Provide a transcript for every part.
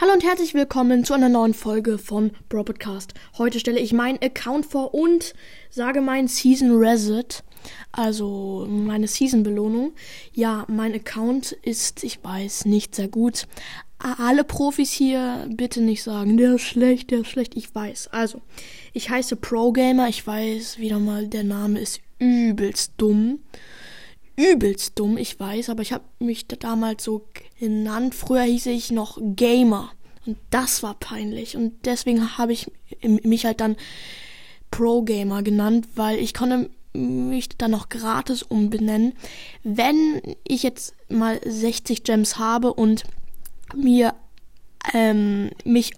Hallo und herzlich willkommen zu einer neuen Folge von Bro Podcast. Heute stelle ich meinen Account vor und sage meinen Season Reset, also meine Season Belohnung. Ja, mein Account ist, ich weiß, nicht sehr gut. Alle Profis hier bitte nicht sagen, der ist schlecht, der ist schlecht. Ich weiß. Also, ich heiße Pro Gamer. Ich weiß wieder mal, der Name ist übelst dumm übelst dumm, ich weiß, aber ich habe mich damals so genannt. Früher hieß ich noch Gamer. Und das war peinlich. Und deswegen habe ich mich halt dann Pro Gamer genannt, weil ich konnte mich dann noch gratis umbenennen. Wenn ich jetzt mal 60 Gems habe und mir ähm, mich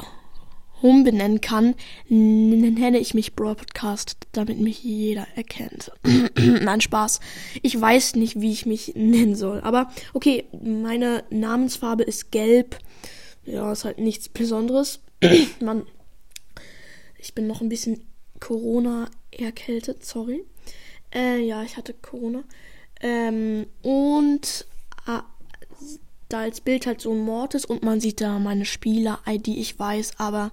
umbenennen kann, nenne ich mich Broadcast, damit mich jeder erkennt. Nein, Spaß. Ich weiß nicht, wie ich mich nennen soll. Aber okay, meine Namensfarbe ist gelb. Ja, ist halt nichts Besonderes. Mann, ich bin noch ein bisschen Corona erkältet, sorry. Äh, ja, ich hatte Corona. Ähm, und ah, da als Bild halt so ein Mord ist und man sieht da meine Spieler-ID, ich weiß, aber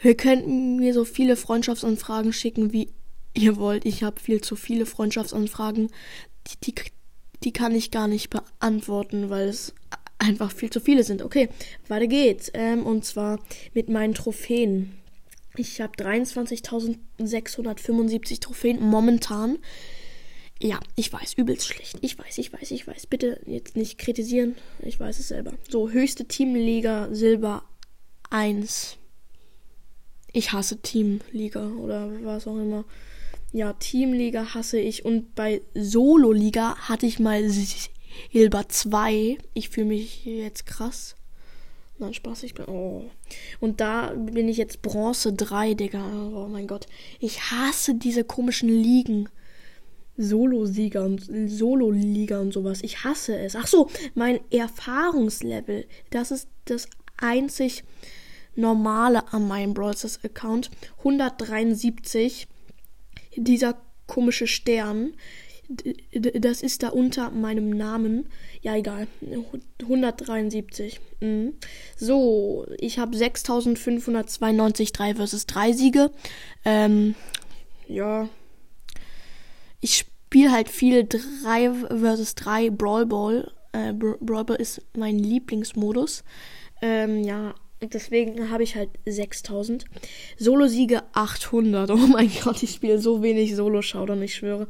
wir könnten mir so viele Freundschaftsanfragen schicken, wie ihr wollt. Ich habe viel zu viele Freundschaftsanfragen. Die, die, die kann ich gar nicht beantworten, weil es einfach viel zu viele sind. Okay, weiter geht's. Ähm, und zwar mit meinen Trophäen. Ich habe 23.675 Trophäen momentan. Ja, ich weiß, übelst schlecht. Ich weiß, ich weiß, ich weiß. Bitte jetzt nicht kritisieren. Ich weiß es selber. So, höchste Teamliga Silber 1. Ich hasse Teamliga oder was auch immer. Ja, Teamliga hasse ich. Und bei Solo-Liga hatte ich mal Silber 2. Ich fühle mich jetzt krass. Nein, Spaß, ich bin. Oh. Und da bin ich jetzt Bronze 3, Digga. Oh mein Gott. Ich hasse diese komischen Ligen. Solo-Sieger und Solo-Liga und sowas. Ich hasse es. Ach so, mein Erfahrungslevel. Das ist das einzig normale an meinem Brawlers Account. 173. Dieser komische Stern. Das ist da unter meinem Namen. Ja, egal. 173. Mhm. So, ich habe 6592 3 versus 3 Siege. Ähm, ja, ich spiele halt viel 3 vs 3 Brawl Ball. Äh, Brawl Ball ist mein Lieblingsmodus. Ähm, ja, deswegen habe ich halt 6000. Solo-Siege 800. Oh mein Gott, ich spiele so wenig Solo-Showdown, ich schwöre.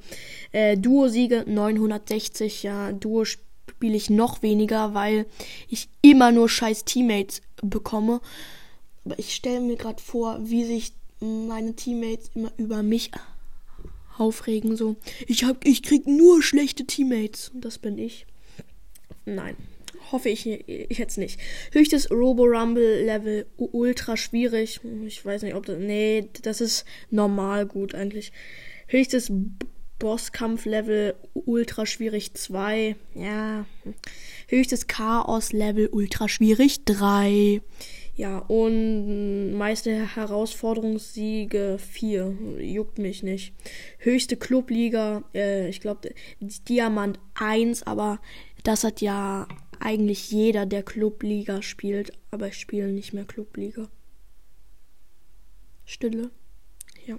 Äh, Duo-Siege 960. Ja, Duo spiele ich noch weniger, weil ich immer nur scheiß Teammates bekomme. Aber ich stelle mir gerade vor, wie sich meine Teammates immer über mich aufregen, so, ich hab, ich krieg nur schlechte Teammates. Und das bin ich. Nein. Hoffe ich, jetzt nicht. Höchstes Robo Rumble Level ultra schwierig. Ich weiß nicht, ob das. Nee, das ist normal gut eigentlich. Höchstes Bosskampf Level ultra schwierig 2. Ja. Höchstes Chaos Level ultra schwierig 3. Ja, und meiste Herausforderungssiege 4. Juckt mich nicht. Höchste Clubliga, äh, ich glaube, Diamant 1, aber das hat ja eigentlich jeder, der Clubliga spielt. Aber ich spiele nicht mehr Clubliga. Stille. Ja.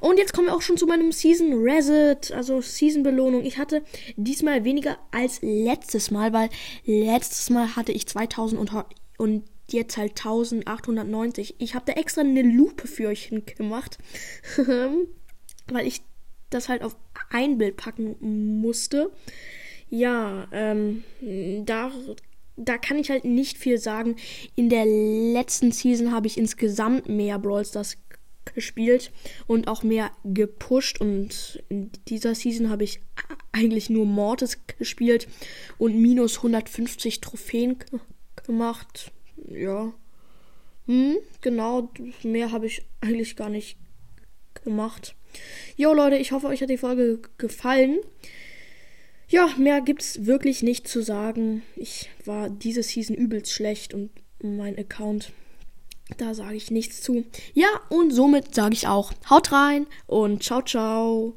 Und jetzt kommen wir auch schon zu meinem Season Reset, also Season Belohnung. Ich hatte diesmal weniger als letztes Mal, weil letztes Mal hatte ich 2000 und, und jetzt halt 1890. Ich habe da extra eine Lupe für euch gemacht, weil ich das halt auf ein Bild packen musste. Ja, ähm, da, da kann ich halt nicht viel sagen. In der letzten Season habe ich insgesamt mehr Brawl Stars gespielt und auch mehr gepusht und in dieser Season habe ich eigentlich nur Mortis gespielt und minus 150 Trophäen gemacht ja. Hm, genau, mehr habe ich eigentlich gar nicht gemacht. Jo Leute, ich hoffe, euch hat die Folge gefallen. Ja, mehr gibt's wirklich nicht zu sagen. Ich war diese Season übelst schlecht und mein Account, da sage ich nichts zu. Ja, und somit sage ich auch, haut rein und ciao, ciao.